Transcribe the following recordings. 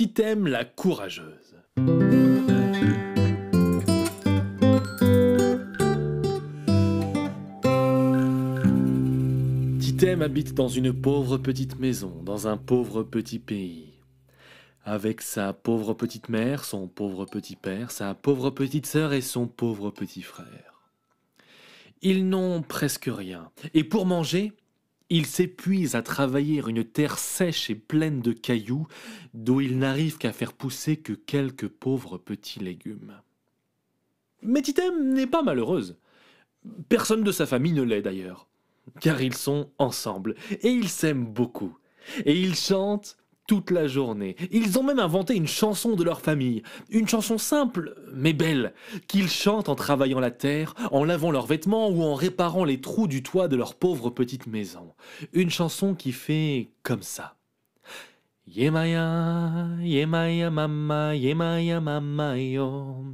Titem la courageuse. Titem habite dans une pauvre petite maison, dans un pauvre petit pays. Avec sa pauvre petite mère, son pauvre petit père, sa pauvre petite sœur et son pauvre petit frère. Ils n'ont presque rien, et pour manger, ils s'épuisent à travailler une terre sèche et pleine de cailloux, d'où ils n'arrivent qu'à faire pousser que quelques pauvres petits légumes. Mais n'est pas malheureuse. Personne de sa famille ne l'est d'ailleurs, car ils sont ensemble, et ils s'aiment beaucoup. Et ils chantent toute la journée. Ils ont même inventé une chanson de leur famille, une chanson simple mais belle, qu'ils chantent en travaillant la terre, en lavant leurs vêtements ou en réparant les trous du toit de leur pauvre petite maison. Une chanson qui fait comme ça. Yemaya, yemaya mama, yemaya mama yo.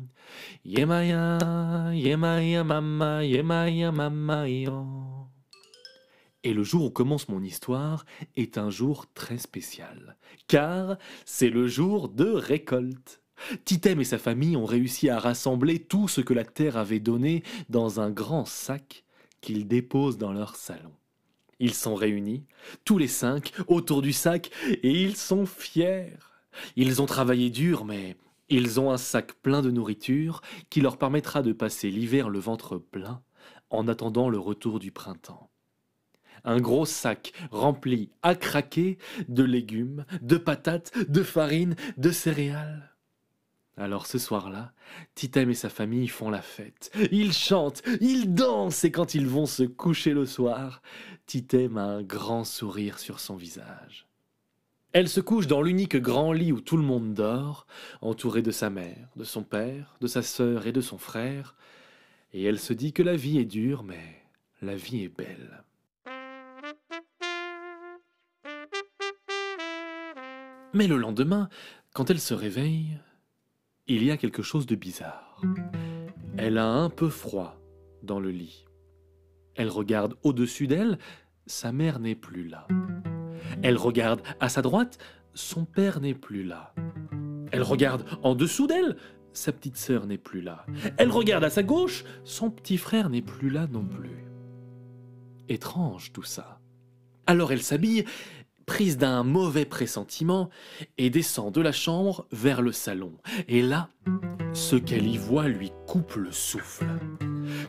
Yemaya, yemaya mama, yemaya mama yo. Et le jour où commence mon histoire est un jour très spécial, car c'est le jour de récolte. Titem et sa famille ont réussi à rassembler tout ce que la terre avait donné dans un grand sac qu'ils déposent dans leur salon. Ils sont réunis, tous les cinq, autour du sac, et ils sont fiers. Ils ont travaillé dur, mais ils ont un sac plein de nourriture qui leur permettra de passer l'hiver le ventre plein en attendant le retour du printemps un gros sac rempli à craquer de légumes, de patates, de farine, de céréales. Alors ce soir-là, Titem et sa famille font la fête. Ils chantent, ils dansent et quand ils vont se coucher le soir, Titem a un grand sourire sur son visage. Elle se couche dans l'unique grand lit où tout le monde dort, entourée de sa mère, de son père, de sa sœur et de son frère, et elle se dit que la vie est dure, mais la vie est belle. Mais le lendemain, quand elle se réveille, il y a quelque chose de bizarre. Elle a un peu froid dans le lit. Elle regarde au-dessus d'elle, sa mère n'est plus là. Elle regarde à sa droite, son père n'est plus là. Elle regarde en dessous d'elle, sa petite sœur n'est plus là. Elle regarde à sa gauche, son petit frère n'est plus là non plus. Étrange tout ça. Alors elle s'habille prise d'un mauvais pressentiment, et descend de la chambre vers le salon. Et là, ce qu'elle y voit lui coupe le souffle.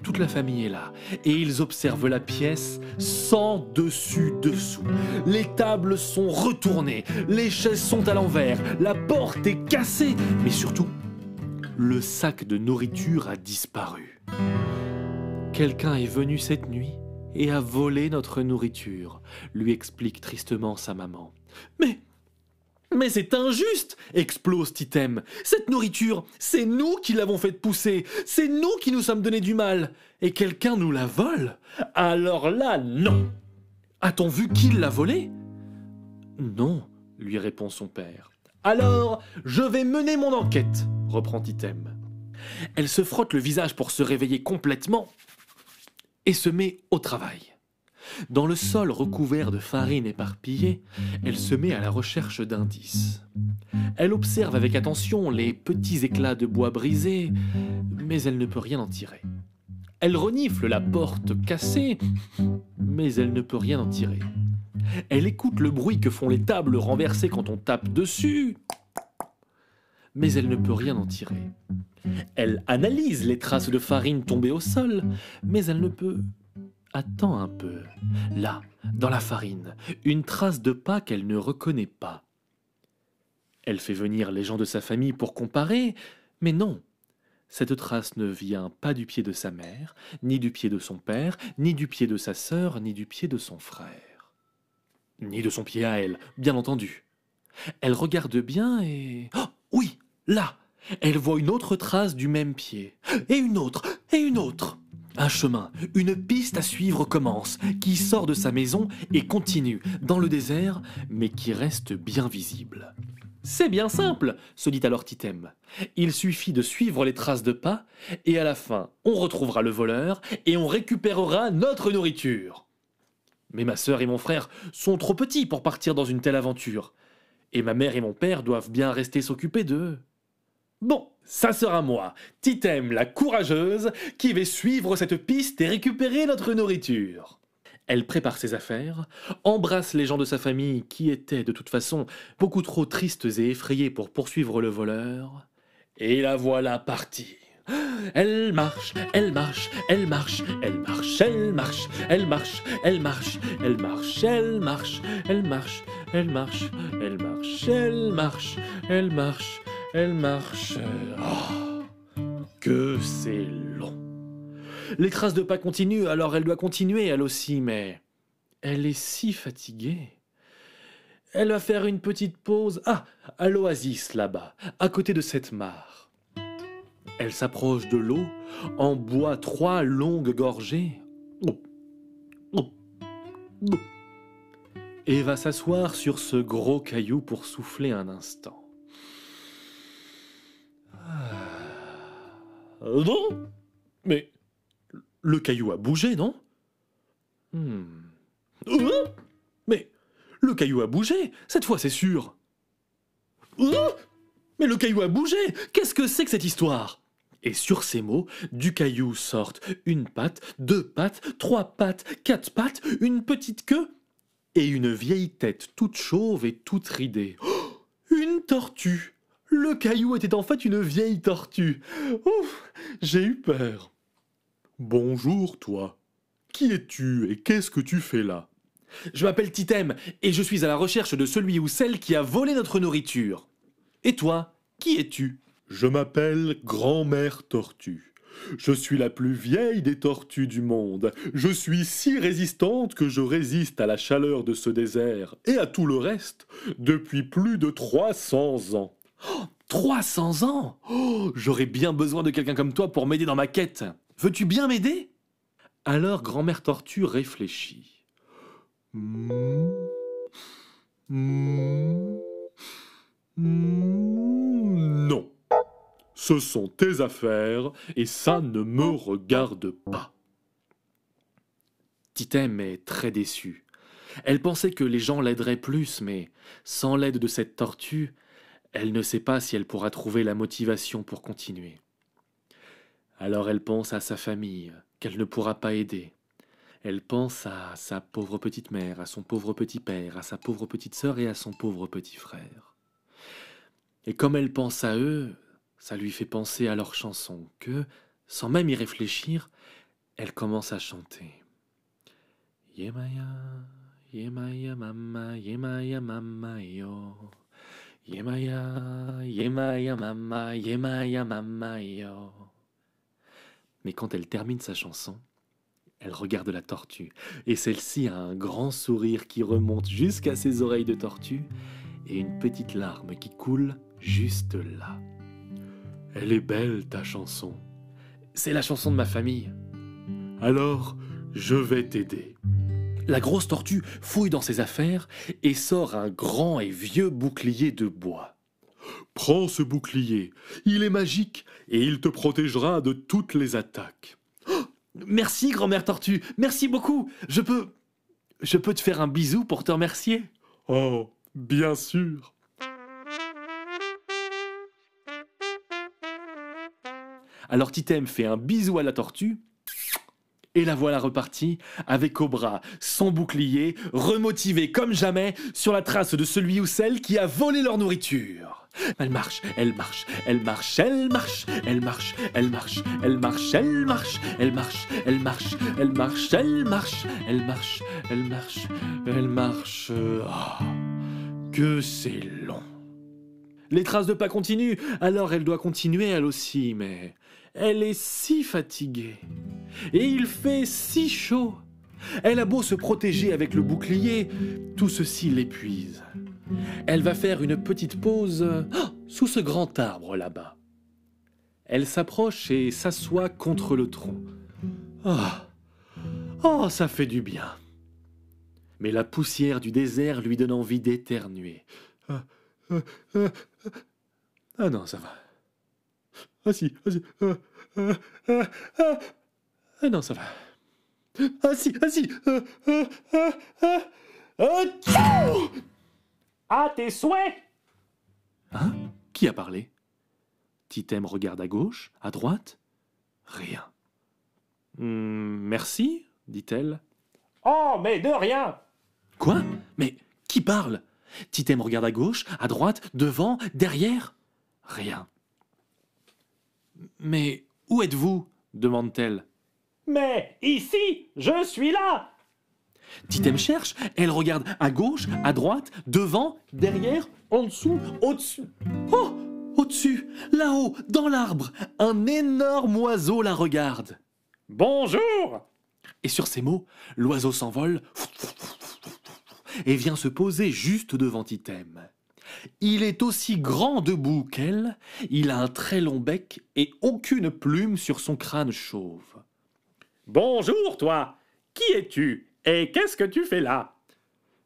Toute la famille est là, et ils observent la pièce sans dessus-dessous. Les tables sont retournées, les chaises sont à l'envers, la porte est cassée, mais surtout, le sac de nourriture a disparu. Quelqu'un est venu cette nuit et a volé notre nourriture, lui explique tristement sa maman. Mais. Mais c'est injuste explose Titem. Cette nourriture, c'est nous qui l'avons faite pousser, c'est nous qui nous sommes donné du mal, et quelqu'un nous la vole? Alors là, non A-t-on vu qui l'a volée? Non, lui répond son père. Alors, je vais mener mon enquête, reprend Titem. Elle se frotte le visage pour se réveiller complètement, et se met au travail. Dans le sol recouvert de farine éparpillée, elle se met à la recherche d'indices. Elle observe avec attention les petits éclats de bois brisés, mais elle ne peut rien en tirer. Elle renifle la porte cassée, mais elle ne peut rien en tirer. Elle écoute le bruit que font les tables renversées quand on tape dessus, mais elle ne peut rien en tirer. Elle analyse les traces de farine tombées au sol, mais elle ne peut... Attends un peu. Là, dans la farine, une trace de pas qu'elle ne reconnaît pas. Elle fait venir les gens de sa famille pour comparer, mais non. Cette trace ne vient pas du pied de sa mère, ni du pied de son père, ni du pied de sa sœur, ni du pied de son frère. Ni de son pied à elle, bien entendu. Elle regarde bien et... Oh, oui, là elle voit une autre trace du même pied, et une autre, et une autre. Un chemin, une piste à suivre commence, qui sort de sa maison et continue dans le désert, mais qui reste bien visible. C'est bien simple, se dit alors Titem. Il suffit de suivre les traces de pas, et à la fin, on retrouvera le voleur, et on récupérera notre nourriture. Mais ma sœur et mon frère sont trop petits pour partir dans une telle aventure. Et ma mère et mon père doivent bien rester s'occuper d'eux. Bon, ça sera moi, Titem la courageuse, qui vais suivre cette piste et récupérer notre nourriture. Elle prépare ses affaires, embrasse les gens de sa famille qui étaient de toute façon beaucoup trop tristes et effrayés pour poursuivre le voleur, et la voilà partie. Elle marche, elle marche, elle marche, elle marche, elle marche, elle marche, elle marche, elle marche, elle marche, elle marche, elle marche, elle marche, elle marche, elle marche, elle marche. Oh, que c'est long. Les traces de pas continuent, alors elle doit continuer elle aussi, mais elle est si fatiguée. Elle va faire une petite pause. Ah, à l'oasis là-bas, à côté de cette mare. Elle s'approche de l'eau, en boit trois longues gorgées. Et va s'asseoir sur ce gros caillou pour souffler un instant. Non Mais le caillou a bougé, non? Hmm. euh? Mais le caillou a bougé, cette fois c'est sûr. Euh? Mais le caillou a bougé Qu'est-ce que c'est que cette histoire? Et sur ces mots, du caillou sortent une patte, deux pattes, trois pattes, quatre pattes, une petite queue et une vieille tête toute chauve et toute ridée. Oh, une tortue Le caillou était en fait une vieille tortue. Ouf J'ai eu peur. Bonjour, toi. Qui es-tu et qu'est-ce que tu fais là? Je m'appelle Titem et je suis à la recherche de celui ou celle qui a volé notre nourriture. Et toi, qui es-tu? Je m'appelle Grand-mère Tortue. Je suis la plus vieille des tortues du monde. Je suis si résistante que je résiste à la chaleur de ce désert et à tout le reste depuis plus de 300 ans. Oh, 300 ans Oh, j'aurais bien besoin de quelqu'un comme toi pour m'aider dans ma quête. Veux-tu bien m'aider? Alors grand-mère tortue réfléchit. Non. Ce sont tes affaires et ça ne me regarde pas. Titem est très déçue. Elle pensait que les gens l'aideraient plus, mais sans l'aide de cette tortue, elle ne sait pas si elle pourra trouver la motivation pour continuer. Alors elle pense à sa famille, qu'elle ne pourra pas aider. Elle pense à sa pauvre petite mère, à son pauvre petit père, à sa pauvre petite sœur et à son pauvre petit frère. Et comme elle pense à eux, ça lui fait penser à leur chanson que, sans même y réfléchir, elle commence à chanter. Yemaya, Yemaya mama, Yemaya mama yo. Yemaya, Yemaya mama, Yemaya mama yo. Mais quand elle termine sa chanson, elle regarde la tortue, et celle-ci a un grand sourire qui remonte jusqu'à ses oreilles de tortue, et une petite larme qui coule juste là. Elle est belle, ta chanson. C'est la chanson de ma famille. Alors, je vais t'aider. La grosse tortue fouille dans ses affaires et sort un grand et vieux bouclier de bois. Prends ce bouclier, il est magique et il te protégera de toutes les attaques. Oh, merci, grand-mère tortue, merci beaucoup. Je peux. Je peux te faire un bisou pour te remercier? Oh, bien sûr. Alors Titem fait un bisou à la tortue et la voilà repartie, avec au bras son bouclier, remotivé comme jamais sur la trace de celui ou celle qui a volé leur nourriture. Elle marche, elle marche, elle marche, elle marche, elle marche, elle marche, elle marche, elle marche, elle marche, elle marche, elle marche, elle marche, elle marche, elle marche, elle marche. Ah, que c'est long. Les traces de pas continuent, alors elle doit continuer elle aussi, mais elle est si fatiguée. Et il fait si chaud. Elle a beau se protéger avec le bouclier, tout ceci l'épuise. Elle va faire une petite pause oh, sous ce grand arbre là-bas. Elle s'approche et s'assoit contre le tronc. Ah, oh, ça fait du bien. Mais la poussière du désert lui donne envie d'éternuer. Ah, ah, ah, ah non, ça va. Ah si, ah si. Ah, ah, ah, ah, ah non, ça va. Ah si, ah si. Ah, ah, ah, ah, ah, À tes souhaits Hein? Qui a parlé? Titem regarde à gauche, à droite? Rien. Hum, merci, dit-elle. Oh, mais de rien Quoi? Mais qui parle? Titem regarde à gauche, à droite, devant, derrière? Rien. Mais où êtes-vous demande-t-elle. Mais ici, je suis là Titem cherche, elle regarde à gauche, à droite, devant, derrière, en dessous, au-dessus. Oh Au-dessus, là-haut, dans l'arbre, un énorme oiseau la regarde. Bonjour Et sur ces mots, l'oiseau s'envole et vient se poser juste devant Titem. Il est aussi grand debout qu'elle, il a un très long bec et aucune plume sur son crâne chauve. Bonjour, toi Qui es-tu Et qu'est-ce que tu fais là?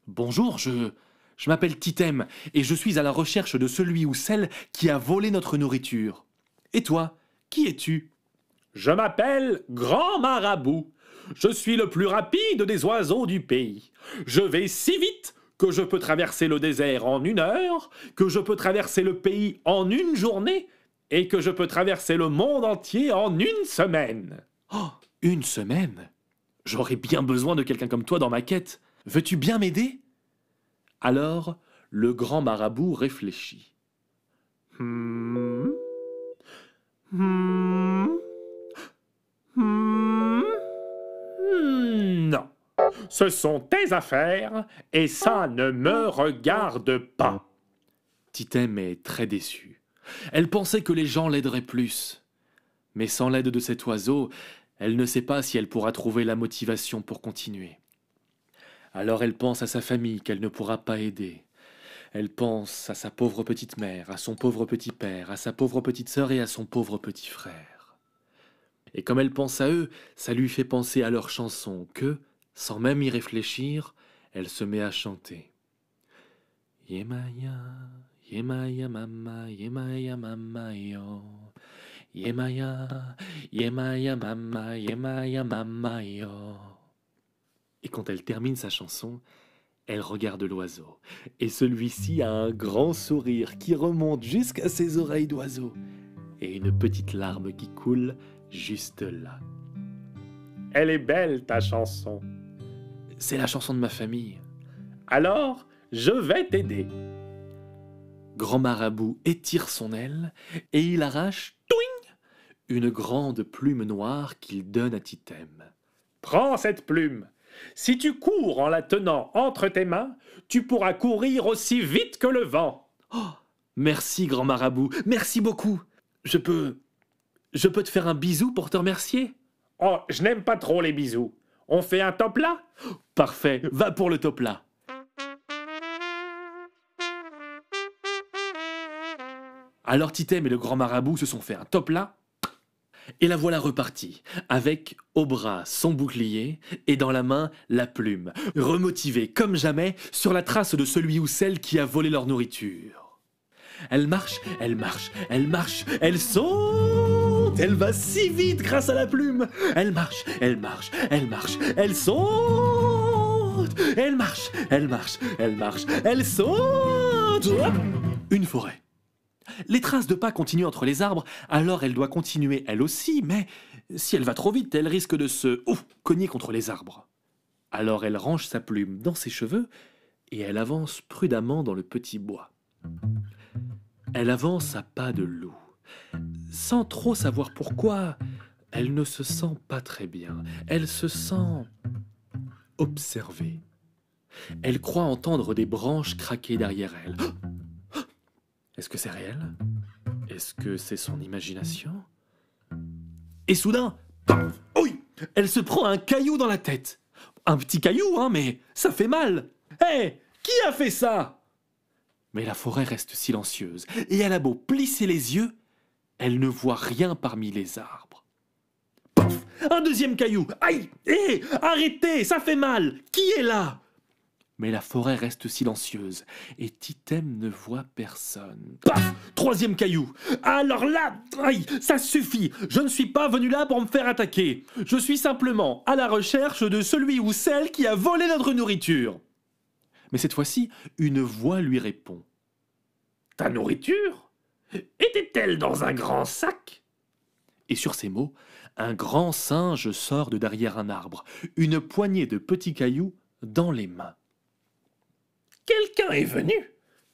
Bonjour, je. Je m'appelle Titem et je suis à la recherche de celui ou celle qui a volé notre nourriture. Et toi, qui es-tu? Je m'appelle Grand Marabout. Je suis le plus rapide des oiseaux du pays. Je vais si vite que je peux traverser le désert en une heure, que je peux traverser le pays en une journée, et que je peux traverser le monde entier en une semaine. Oh, une semaine J'aurais bien besoin de quelqu'un comme toi dans ma quête. Veux-tu bien m'aider Alors, le grand marabout réfléchit. Hmm. Hmm. Hmm. Non. Ce sont tes affaires et ça ne me regarde pas. Titem est très déçue. Elle pensait que les gens l'aideraient plus. Mais sans l'aide de cet oiseau, elle ne sait pas si elle pourra trouver la motivation pour continuer. Alors elle pense à sa famille qu'elle ne pourra pas aider. Elle pense à sa pauvre petite mère, à son pauvre petit père, à sa pauvre petite sœur et à son pauvre petit frère. Et comme elle pense à eux, ça lui fait penser à leurs chansons que, sans même y réfléchir, elle se met à chanter. Yemaya, Yemaya mama, Yemaya mama yo. Yemaya, Yemaya mama, Yemaya mama yo. Et quand elle termine sa chanson, elle regarde l'oiseau. Et celui-ci a un grand sourire qui remonte jusqu'à ses oreilles d'oiseau. Et une petite larme qui coule juste là. Elle est belle, ta chanson. C'est la chanson de ma famille. Alors, je vais t'aider. Grand Marabout étire son aile et il arrache touing une grande plume noire qu'il donne à Titem. Prends cette plume. Si tu cours en la tenant entre tes mains, tu pourras courir aussi vite que le vent. Oh, merci, grand marabout, merci beaucoup. Je peux. Je peux te faire un bisou pour te remercier? Oh, je n'aime pas trop les bisous. On fait un top là? Parfait, va pour le top là. Alors Titem et le grand marabout se sont fait un top là. Et la voilà repartie, avec au bras son bouclier et dans la main la plume, remotivée comme jamais sur la trace de celui ou celle qui a volé leur nourriture. Elle marche, elle marche, elle marche, elle saute, elle va si vite grâce à la plume. Elle marche, elle marche, elle marche, elle saute, elle marche, elle marche, elle marche, elle saute. Une forêt. Les traces de pas continuent entre les arbres, alors elle doit continuer elle aussi, mais si elle va trop vite, elle risque de se ouf, cogner contre les arbres. Alors elle range sa plume dans ses cheveux et elle avance prudemment dans le petit bois. Elle avance à pas de loup. Sans trop savoir pourquoi, elle ne se sent pas très bien. Elle se sent observée. Elle croit entendre des branches craquer derrière elle. Est-ce que c'est réel? Est-ce que c'est son imagination? Et soudain, oui, elle se prend un caillou dans la tête. Un petit caillou, hein, mais ça fait mal. Hé, qui a fait ça? Mais la forêt reste silencieuse, et elle a beau plisser les yeux, elle ne voit rien parmi les arbres. Paf Un deuxième caillou Aïe Hé Arrêtez Ça fait mal Qui est là? Mais la forêt reste silencieuse, et Titem ne voit personne. Paf Troisième caillou Alors là, aïe, ça suffit Je ne suis pas venu là pour me faire attaquer. Je suis simplement à la recherche de celui ou celle qui a volé notre nourriture. Mais cette fois-ci, une voix lui répond. Ta nourriture? Était-elle dans un grand sac? Et sur ces mots, un grand singe sort de derrière un arbre, une poignée de petits cailloux dans les mains. Quelqu'un est venu,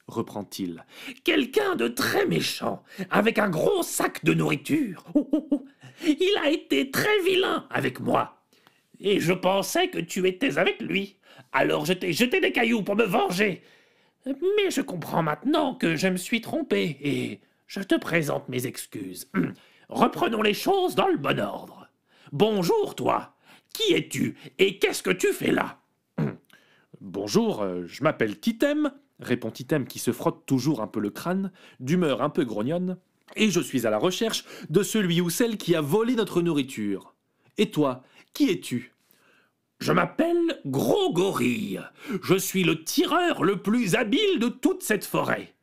reprend-il. Quelqu'un de très méchant, avec un gros sac de nourriture. Il a été très vilain avec moi. Et je pensais que tu étais avec lui. Alors je t'ai jeté des cailloux pour me venger. Mais je comprends maintenant que je me suis trompé et je te présente mes excuses. Reprenons les choses dans le bon ordre. Bonjour, toi. Qui es-tu et qu'est-ce que tu fais là? Bonjour, euh, je m'appelle Titem, répond Titem qui se frotte toujours un peu le crâne, d'humeur un peu grognonne, et je suis à la recherche de celui ou celle qui a volé notre nourriture. Et toi, qui es-tu? Je m'appelle Gros Gorille. Je suis le tireur le plus habile de toute cette forêt.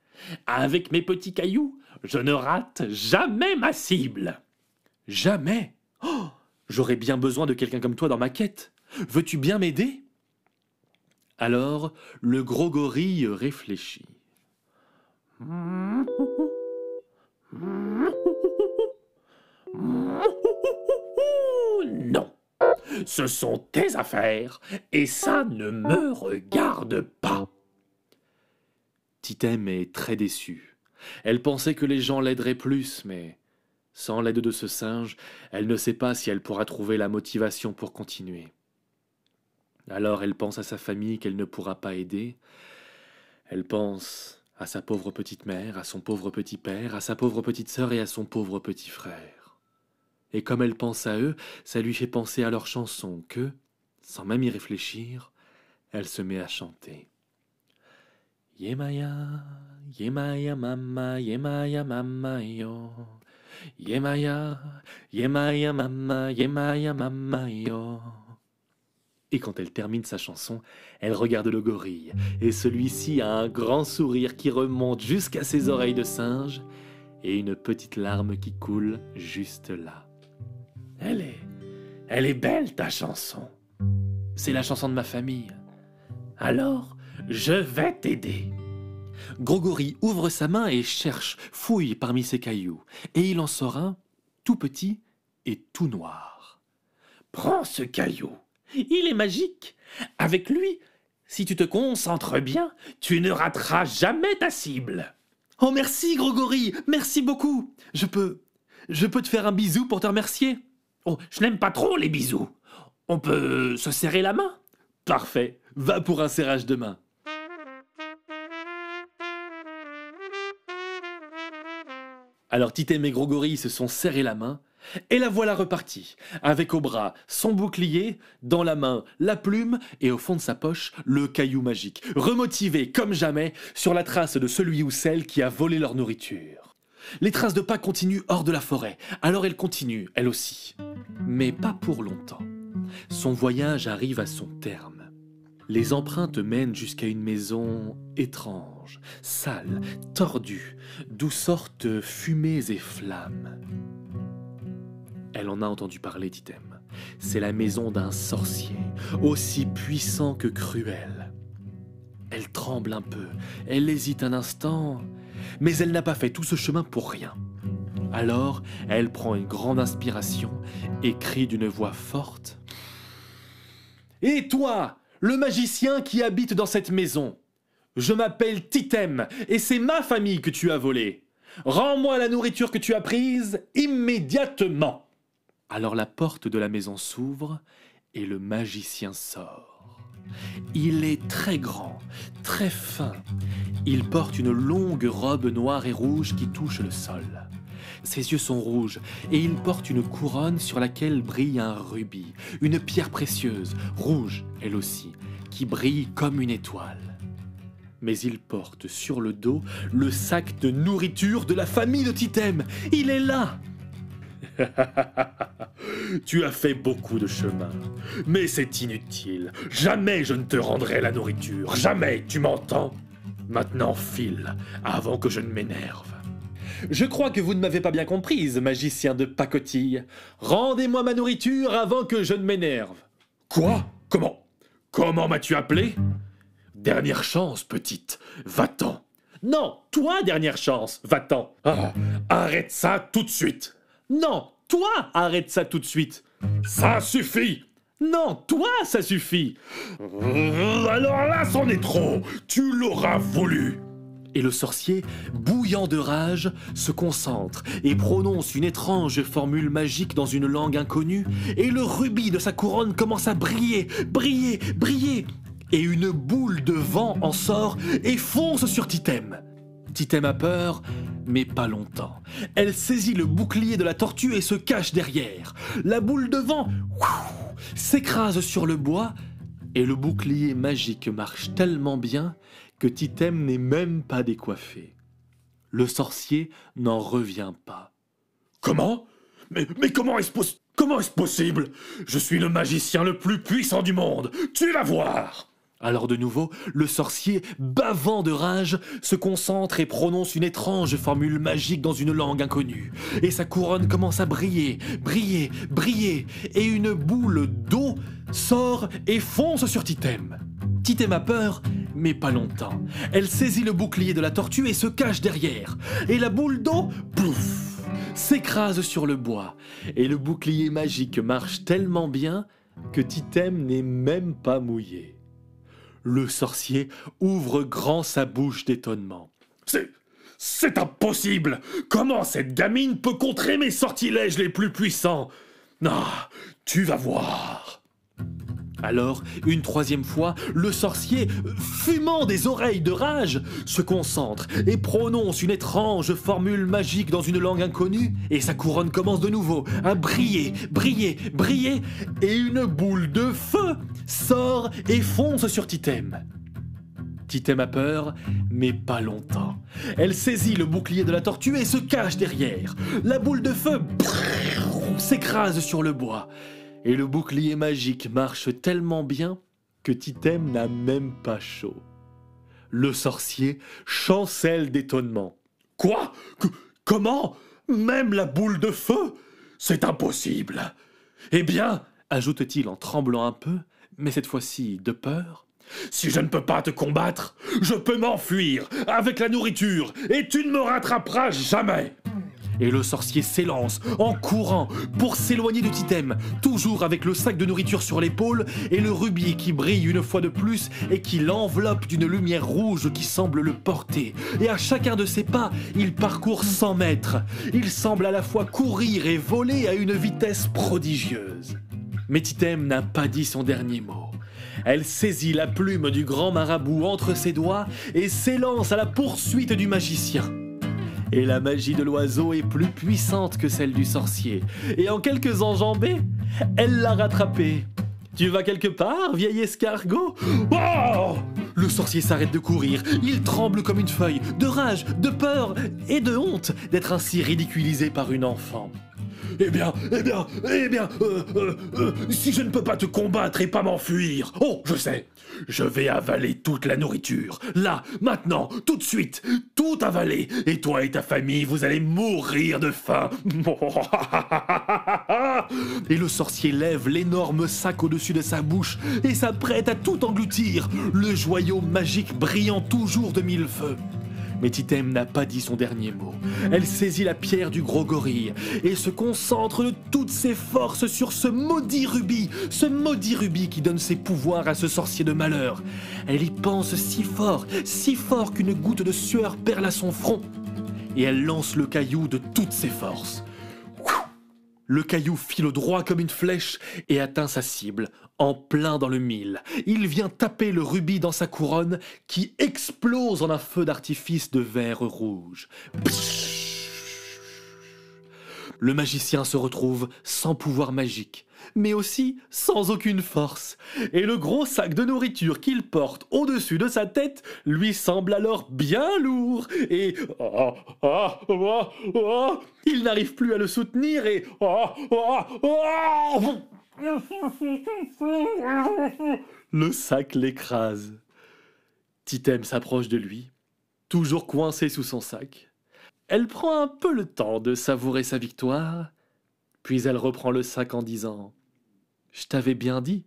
Avec mes petits cailloux, je ne rate jamais ma cible. Jamais Oh J'aurais bien besoin de quelqu'un comme toi dans ma quête. Veux-tu bien m'aider? Alors, le gros gorille réfléchit. Non, ce sont tes affaires et ça ne me regarde pas. Titem est très déçue. Elle pensait que les gens l'aideraient plus, mais sans l'aide de ce singe, elle ne sait pas si elle pourra trouver la motivation pour continuer. Alors elle pense à sa famille qu'elle ne pourra pas aider. Elle pense à sa pauvre petite mère, à son pauvre petit père, à sa pauvre petite sœur et à son pauvre petit frère. Et comme elle pense à eux, ça lui fait penser à leur chanson que, sans même y réfléchir, elle se met à chanter. Yemaya, Yemaya mama, Yemaya mama yo. Yemaya, Yemaya mama, Yemaya mama yo. Et quand elle termine sa chanson, elle regarde le gorille, et celui-ci a un grand sourire qui remonte jusqu'à ses oreilles de singe, et une petite larme qui coule juste là. Elle est. Elle est belle ta chanson. C'est la chanson de ma famille. Alors, je vais t'aider. Grogori ouvre sa main et cherche, fouille parmi ses cailloux, et il en sort un, tout petit et tout noir. Prends ce caillou. Il est magique. Avec lui, si tu te concentres bien, tu ne rateras jamais ta cible. Oh merci, Grogori, merci beaucoup. Je peux. Je peux te faire un bisou pour te remercier. Oh, je n'aime pas trop les bisous. On peut se serrer la main? Parfait. Va pour un serrage de main. Alors Titem et Grogori se sont serrés la main, et la voilà repartie, avec au bras son bouclier, dans la main la plume, et au fond de sa poche le caillou magique, remotivé comme jamais sur la trace de celui ou celle qui a volé leur nourriture. Les traces de pas continuent hors de la forêt, alors elle continue, elle aussi. Mais pas pour longtemps. Son voyage arrive à son terme. Les empreintes mènent jusqu'à une maison étrange, sale, tordue, d'où sortent fumées et flammes. Elle en a entendu parler, Titem. C'est la maison d'un sorcier, aussi puissant que cruel. Elle tremble un peu, elle hésite un instant, mais elle n'a pas fait tout ce chemin pour rien. Alors, elle prend une grande inspiration et crie d'une voix forte Et toi, le magicien qui habite dans cette maison. Je m'appelle Titem, et c'est ma famille que tu as volée. Rends-moi la nourriture que tu as prise immédiatement. Alors la porte de la maison s'ouvre, et le magicien sort. Il est très grand, très fin. Il porte une longue robe noire et rouge qui touche le sol. Ses yeux sont rouges et il porte une couronne sur laquelle brille un rubis, une pierre précieuse, rouge elle aussi, qui brille comme une étoile. Mais il porte sur le dos le sac de nourriture de la famille de Titem. Il est là tu as fait beaucoup de chemin, mais c'est inutile. Jamais je ne te rendrai la nourriture. Jamais, tu m'entends? Maintenant file, avant que je ne m'énerve. Je crois que vous ne m'avez pas bien comprise, magicien de pacotille. Rendez-moi ma nourriture avant que je ne m'énerve. Quoi? Comment? Comment m'as-tu appelé? Dernière chance, petite, va-t'en. Non, toi, dernière chance, va-t'en. Ah, arrête ça tout de suite. Non, toi, arrête ça tout de suite. Ça suffit. Non, toi, ça suffit. Euh, alors là, c'en est trop. Tu l'auras voulu. Et le sorcier, bouillant de rage, se concentre et prononce une étrange formule magique dans une langue inconnue, et le rubis de sa couronne commence à briller, briller, briller, et une boule de vent en sort et fonce sur Titem. Titem a peur, mais pas longtemps. Elle saisit le bouclier de la tortue et se cache derrière. La boule de vent s'écrase sur le bois, et le bouclier magique marche tellement bien que Titem n'est même pas décoiffé. Le sorcier n'en revient pas. Comment? Mais, mais comment est-ce comment est possible? Je suis le magicien le plus puissant du monde. Tu vas voir alors de nouveau, le sorcier, bavant de rage, se concentre et prononce une étrange formule magique dans une langue inconnue. Et sa couronne commence à briller, briller, briller, et une boule d'eau sort et fonce sur Titem. Titem a peur, mais pas longtemps. Elle saisit le bouclier de la tortue et se cache derrière. Et la boule d'eau, pouf, s'écrase sur le bois. Et le bouclier magique marche tellement bien que Titem n'est même pas mouillé. Le sorcier ouvre grand sa bouche d'étonnement. C'est. C'est impossible Comment cette gamine peut contrer mes sortilèges les plus puissants? Non, tu vas voir alors, une troisième fois, le sorcier, fumant des oreilles de rage, se concentre et prononce une étrange formule magique dans une langue inconnue, et sa couronne commence de nouveau à briller, briller, briller, et une boule de feu sort et fonce sur Titem. Titem a peur, mais pas longtemps. Elle saisit le bouclier de la tortue et se cache derrière. La boule de feu s'écrase sur le bois et le bouclier magique marche tellement bien que Titem n'a même pas chaud. Le sorcier chancelle d'étonnement. Quoi? Comment? Même la boule de feu? C'est impossible! Eh bien, ajoute-t-il en tremblant un peu, mais cette fois-ci de peur, si je ne peux pas te combattre, je peux m'enfuir avec la nourriture et tu ne me rattraperas jamais et le sorcier s'élance en courant pour s'éloigner de Titem, toujours avec le sac de nourriture sur l'épaule et le rubis qui brille une fois de plus et qui l'enveloppe d'une lumière rouge qui semble le porter. Et à chacun de ses pas, il parcourt 100 mètres. Il semble à la fois courir et voler à une vitesse prodigieuse. Mais Titem n'a pas dit son dernier mot. Elle saisit la plume du grand marabout entre ses doigts et s'élance à la poursuite du magicien. Et la magie de l'oiseau est plus puissante que celle du sorcier. Et en quelques enjambées, elle l'a rattrapé. Tu vas quelque part, vieil escargot? Oh Le sorcier s'arrête de courir. Il tremble comme une feuille, de rage, de peur et de honte d'être ainsi ridiculisé par une enfant. Eh bien, eh bien, eh bien, euh, euh, euh, si je ne peux pas te combattre et pas m'enfuir, oh, je sais, je vais avaler toute la nourriture, là, maintenant, tout de suite, tout avaler, et toi et ta famille, vous allez mourir de faim. et le sorcier lève l'énorme sac au-dessus de sa bouche et s'apprête à tout engloutir, le joyau magique brillant toujours de mille feux. Mais Titem n'a pas dit son dernier mot. Elle saisit la pierre du gros gorille et se concentre de toutes ses forces sur ce maudit rubis, ce maudit rubis qui donne ses pouvoirs à ce sorcier de malheur. Elle y pense si fort, si fort qu'une goutte de sueur perle à son front. Et elle lance le caillou de toutes ses forces. Le caillou file droit comme une flèche et atteint sa cible, en plein dans le mille. Il vient taper le rubis dans sa couronne qui explose en un feu d'artifice de verre rouge. Le magicien se retrouve sans pouvoir magique, mais aussi sans aucune force. Et le gros sac de nourriture qu'il porte au-dessus de sa tête lui semble alors bien lourd. Et ah, ah, ah, il n'arrive plus à le soutenir et le sac l'écrase. Titem s'approche de lui, toujours coincé sous son sac. Elle prend un peu le temps de savourer sa victoire, puis elle reprend le sac en disant Je t'avais bien dit,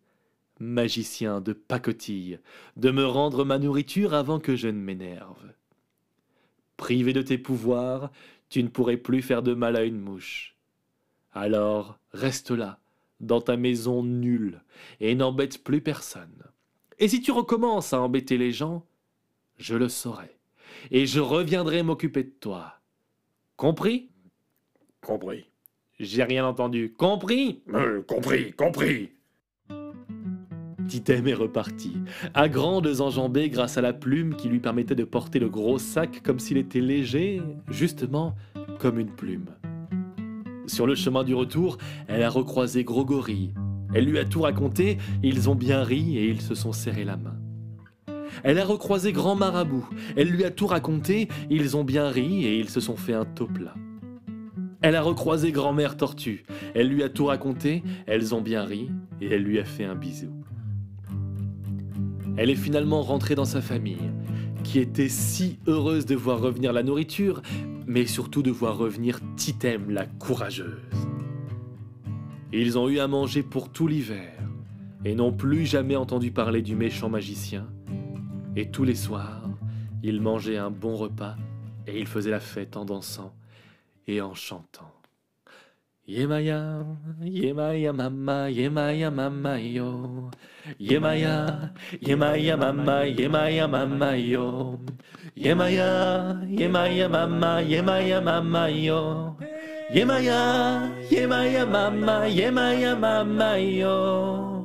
magicien de pacotille, de me rendre ma nourriture avant que je ne m'énerve. Privé de tes pouvoirs, tu ne pourrais plus faire de mal à une mouche. Alors reste là, dans ta maison nulle, et n'embête plus personne. Et si tu recommences à embêter les gens, je le saurai, et je reviendrai m'occuper de toi. Compris? Compris. J'ai rien entendu. Compris? Euh, compris, compris. Titem est reparti, à grandes enjambées grâce à la plume qui lui permettait de porter le gros sac comme s'il était léger, justement comme une plume. Sur le chemin du retour, elle a recroisé Grogori. Elle lui a tout raconté, ils ont bien ri et ils se sont serrés la main. Elle a recroisé Grand Marabout. Elle lui a tout raconté, ils ont bien ri et ils se sont fait un taux plat. Elle a recroisé Grand-mère Tortue. Elle lui a tout raconté, elles ont bien ri et elle lui a fait un bisou. Elle est finalement rentrée dans sa famille, qui était si heureuse de voir revenir la nourriture, mais surtout de voir revenir Titem la courageuse. Ils ont eu à manger pour tout l'hiver, et n'ont plus jamais entendu parler du méchant magicien. Et tous les soirs, ils mangeaient un bon repas, et ils faisaient la fête en dansant et en chantant. Yemaya, Yemaya mama, Yemaya mama yo. Yemaya, Yemaya mama, Yemaya mama yo. Yemaya, Yemaya mama, Yemaya mama yo. Yemaya, Yemaya mama, Yemaya mama yo.